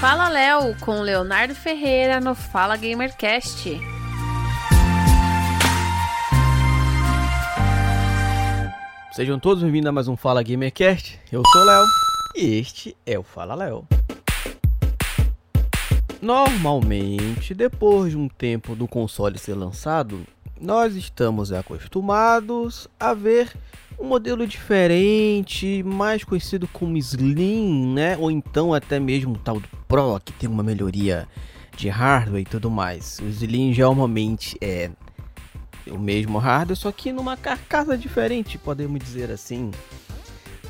Fala Léo com Leonardo Ferreira no Fala Gamercast. Sejam todos bem-vindos a mais um Fala Gamercast. Eu sou Léo e este é o Fala Léo. Normalmente, depois de um tempo do console ser lançado, nós estamos acostumados a ver um modelo diferente, mais conhecido como Slim, né? Ou então até mesmo o tal do Pro, que tem uma melhoria de hardware e tudo mais. O Slim geralmente é o mesmo hardware, só que numa carcaça diferente, podemos dizer assim.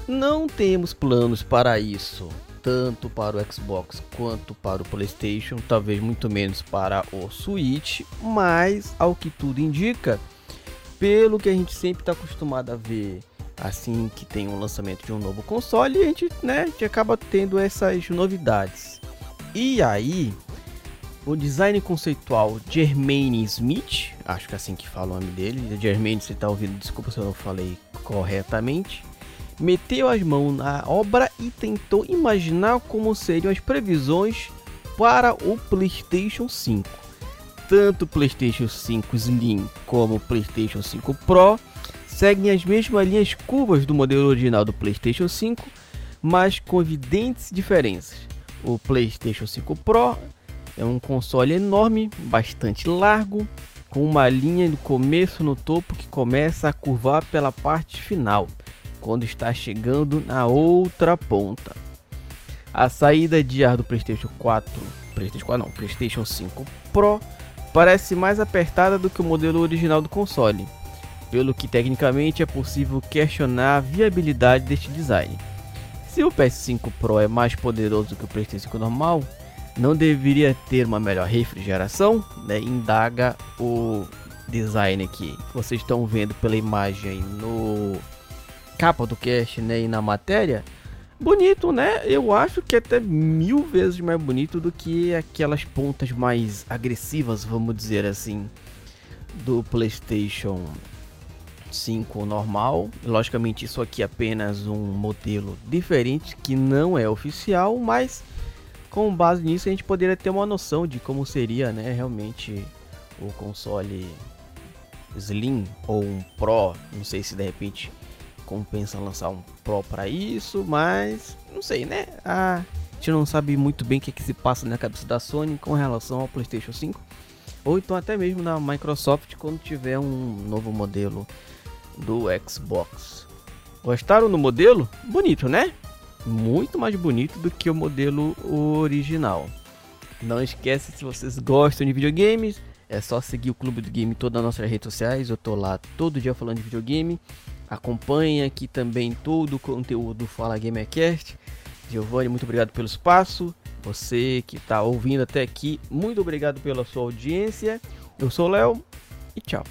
Não temos planos para isso, tanto para o Xbox quanto para o PlayStation, talvez muito menos para o Switch, mas ao que tudo indica, pelo que a gente sempre está acostumado a ver assim que tem um lançamento de um novo console, a gente, né, a gente acaba tendo essas novidades. E aí, o design conceitual Jermaine Smith, acho que é assim que fala o nome dele, Jermaine, você está ouvindo, desculpa se eu não falei corretamente, meteu as mãos na obra e tentou imaginar como seriam as previsões para o PlayStation 5. Tanto o PlayStation 5 Slim como o PlayStation 5 Pro seguem as mesmas linhas curvas do modelo original do PlayStation 5, mas com evidentes diferenças. O PlayStation 5 Pro é um console enorme, bastante largo, com uma linha no começo no topo que começa a curvar pela parte final, quando está chegando na outra ponta. A saída de ar do PlayStation 4, PlayStation 4 não, PlayStation 5 Pro parece mais apertada do que o modelo original do console, pelo que tecnicamente é possível questionar a viabilidade deste design. Se o PS5 Pro é mais poderoso que o PlayStation 5 normal, não deveria ter uma melhor refrigeração? Né? Indaga o design aqui. Vocês estão vendo pela imagem no capa do cast né? e na matéria. Bonito, né? Eu acho que é até mil vezes mais bonito do que aquelas pontas mais agressivas, vamos dizer assim, do PlayStation 5 normal. Logicamente, isso aqui é apenas um modelo diferente que não é oficial, mas com base nisso a gente poderia ter uma noção de como seria, né, realmente o console Slim ou um Pro. Não sei se de repente compensa lançar um Pro para isso, mas não sei, né? A gente não sabe muito bem o que, é que se passa na cabeça da Sony com relação ao PlayStation 5, ou então até mesmo na Microsoft quando tiver um novo modelo do Xbox. Gostaram do modelo? Bonito, né? muito mais bonito do que o modelo original. Não esquece, se vocês gostam de videogames, é só seguir o Clube do Game em todas as nossas redes sociais. Eu tô lá todo dia falando de videogame. Acompanhe aqui também todo o conteúdo do Fala Gamercast. Giovanni, muito obrigado pelo espaço. Você que está ouvindo até aqui, muito obrigado pela sua audiência. Eu sou o Léo e tchau.